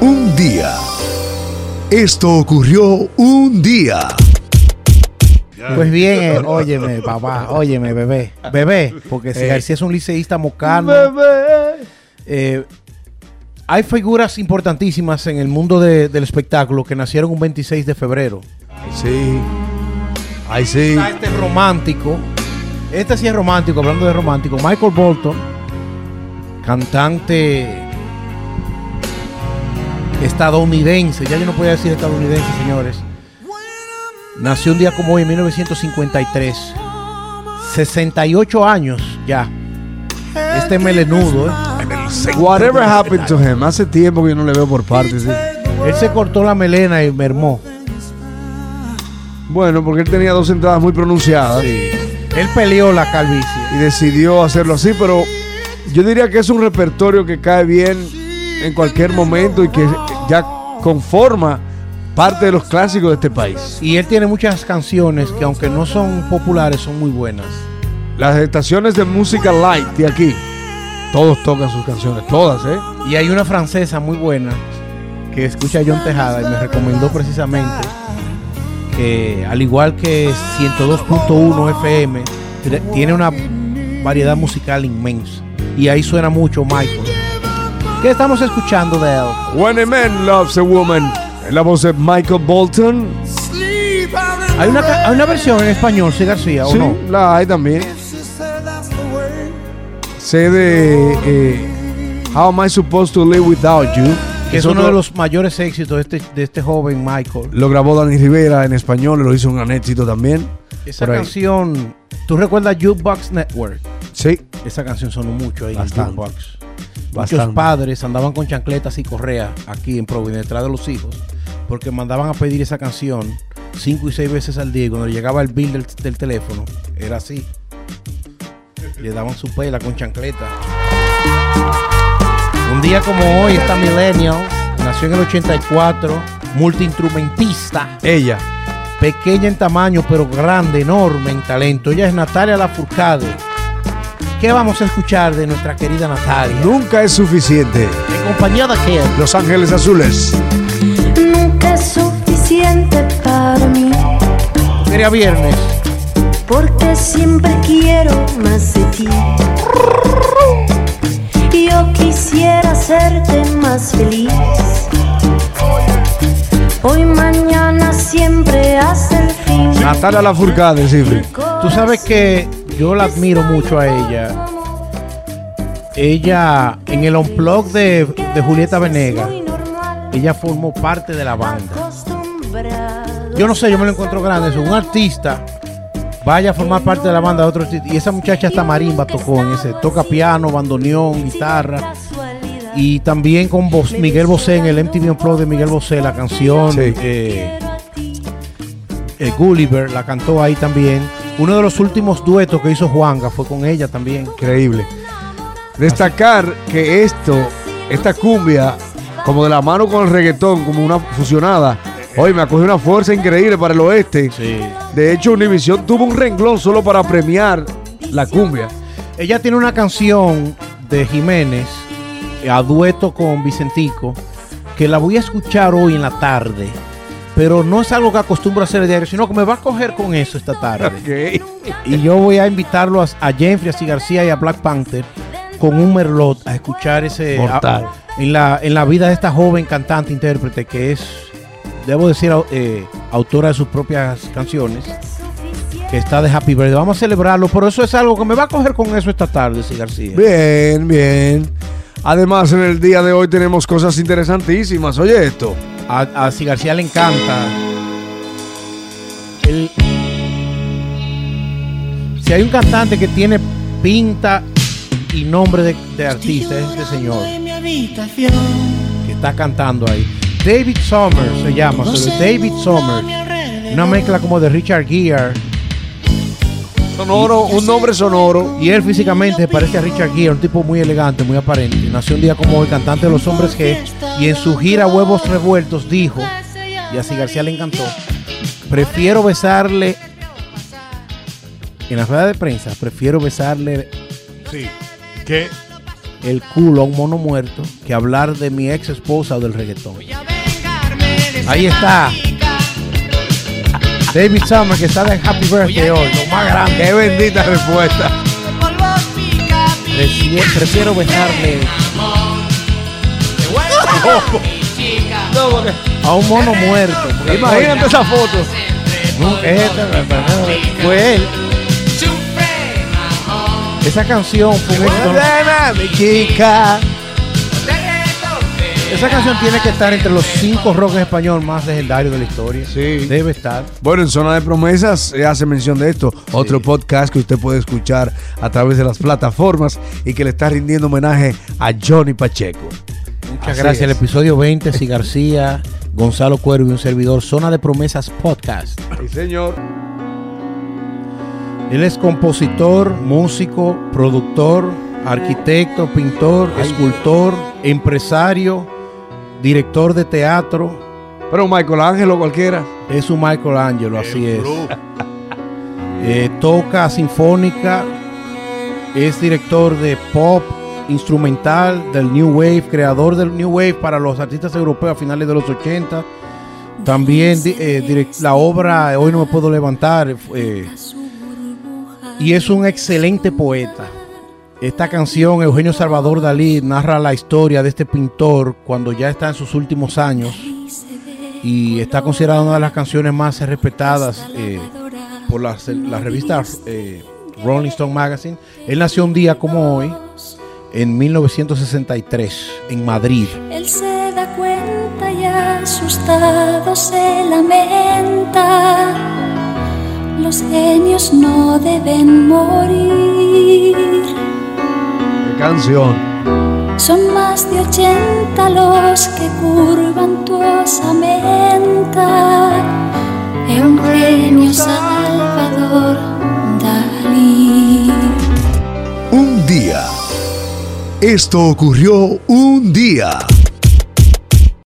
Un día. Esto ocurrió un día. Pues bien, eh, óyeme, papá, óyeme, bebé. Bebé, porque si Eh. García es un liceísta mocano. eh, hay figuras importantísimas en el mundo de- del espectáculo que nacieron un 26 de febrero. Sí. Ay, sí. Está este romántico. Este sí es romántico, hablando de romántico. Michael Bolton, cantante estadounidense. Ya yo no podía decir estadounidense, señores. Nació un día como hoy, en 1953. 68 años ya. Este melenudo, ¿eh? Whatever happened to him. Hace tiempo que yo no le veo por partes. sí. Él se cortó la melena y mermó. Bueno, porque él tenía dos entradas muy pronunciadas. Él peleó la calvicie. y decidió hacerlo así, pero yo diría que es un repertorio que cae bien en cualquier momento y que ya conforma parte de los clásicos de este país. Y él tiene muchas canciones que aunque no son populares, son muy buenas. Las estaciones de música light de aquí, todos tocan sus canciones, todas, ¿eh? Y hay una francesa muy buena que escucha a John Tejada y me recomendó precisamente que al igual que 102.1 FM tiene una variedad musical inmensa y ahí suena mucho Michael. ¿Qué estamos escuchando de él? When a man loves a woman, en la voz de Michael Bolton. Hay una, hay una versión en español, sí García, ¿o Sí, no? la hay también. Sé de eh, How Am I Supposed to Live Without You? Que es uno de los mayores éxitos de este, de este joven Michael. Lo grabó Dani Rivera en español, lo hizo un gran éxito también. Esa canción, ¿tú recuerdas Jukebox Network? Sí, Esa canción sonó mucho ahí Bastante. en Jukebox. Muchos Bastante. padres andaban con chancletas y correa aquí en Providence detrás de los hijos porque mandaban a pedir esa canción cinco y seis veces al día y cuando llegaba el bill del, del teléfono era así. Le daban su pela con chancleta. Un día como hoy, esta millennial nació en el 84, multiinstrumentista, ella. pequeña en tamaño pero grande, enorme en talento. Ella es Natalia Lafourcade. ¿Qué vamos a escuchar de nuestra querida Natalia? Nunca es suficiente. ¿En compañía de quién? Los Ángeles Azules. Nunca es suficiente para mí, Feria Viernes. porque siempre quiero más de ti. Yo quisiera hacerte más feliz. Hoy, mañana, siempre hasta el fin. Natalia Lafourcade, Cifri. Tú sabes que yo la admiro mucho a ella. Ella, en el unplug de, de Julieta Venegas, ella formó parte de la banda. Yo no sé, yo me lo encuentro grande. Es un artista vaya a formar parte de la banda de otro artista. Y esa muchacha hasta marimba tocó en ese. Toca piano, bandoneón, guitarra. Y también con Bos- Miguel Bosé en el MTV Unplugged de Miguel Bosé, la canción Sí. eh, eh, Gulliver, la cantó ahí también. Uno de los últimos duetos que hizo Juanga fue con ella también. Increíble. Destacar que esto, esta cumbia, como de la mano con el reggaetón, como una fusionada, hoy me acoge una fuerza increíble para el oeste. De hecho, Univision tuvo un renglón solo para premiar la cumbia. Ella tiene una canción de Jiménez a dueto con Vicentico que la voy a escuchar hoy en la tarde. Pero no es algo que acostumbro a hacer a diario, sino que me va a coger con eso esta tarde. Y yo voy a invitarlo a, a Jeffrey, a C. García y a Black Panther con un merlot a escuchar ese Mortal. a- en la en la vida de esta joven cantante intérprete que es debo decir eh, autora de sus propias canciones que está de Happy Birthday. Vamos a celebrarlo, pero eso es algo que me va a coger con eso esta tarde, C. García. Bien, bien. Además, en el día de hoy tenemos cosas interesantísimas. Oye esto. A, a C. García le encanta. El- si hay un cantante que tiene pinta y nombre de, de artista, es este señor que está cantando ahí. David Summers se llama, David Summers. Una mezcla como de Richard Gere. Sonoro, un nombre sonoro. Y él físicamente se parece a Richard Gere, un tipo muy elegante, muy aparente. Nació un día como hoy, cantante de los hombres G. Y en su gira Huevos Revueltos dijo, y así García le encantó, prefiero besarle, en la rueda de prensa, prefiero besarle Sí. ¿Qué? el culo a un mono muerto que hablar de mi ex esposa o del reggaetón. Ahí está. David Summer que está de Happy Birthday hoy, lo más grande. Qué bendita respuesta. Prefiero besarle a un mono muerto. Imagínate esa foto. Este, Fue él. Esa canción fue un éxito. mi chica. Esa canción tiene que estar entre los cinco rock en español más legendarios de la historia. Sí. Debe estar. Bueno, en Zona de Promesas se hace mención de esto. Otro podcast que usted puede escuchar a través de las plataformas y que le está rindiendo homenaje a Johnny Pacheco. Muchas Así gracias. El episodio 20, Si García, Gonzalo Cuervo y un servidor. Zona de Promesas Podcast. Sí, señor. Él es compositor, músico, productor, arquitecto, pintor, escultor, empresario, director de teatro. Pero Michael Ángelo cualquiera. Es un Michelangelo, así es. Eh, toca sinfónica, es director de pop instrumental del New Wave, creador del New Wave para los artistas europeos a finales de los 80. También eh, direct- la obra Hoy no me puedo levantar. eh, y es un excelente poeta. Esta canción, Eugenio Salvador Dalí, narra la historia de este pintor cuando ya está en sus últimos años y está considerada una de las canciones más respetadas eh, por la, la revista eh, Rolling Stone Magazine. Él nació un día como hoy, en 1963, en Madrid. Él se da cuenta y asustado se lamenta. Los genios no deben morir. Canción. Son más de ochenta los que curvan tu osamenta. Eugenio Salvador Dalí. Un día. Esto ocurrió un día.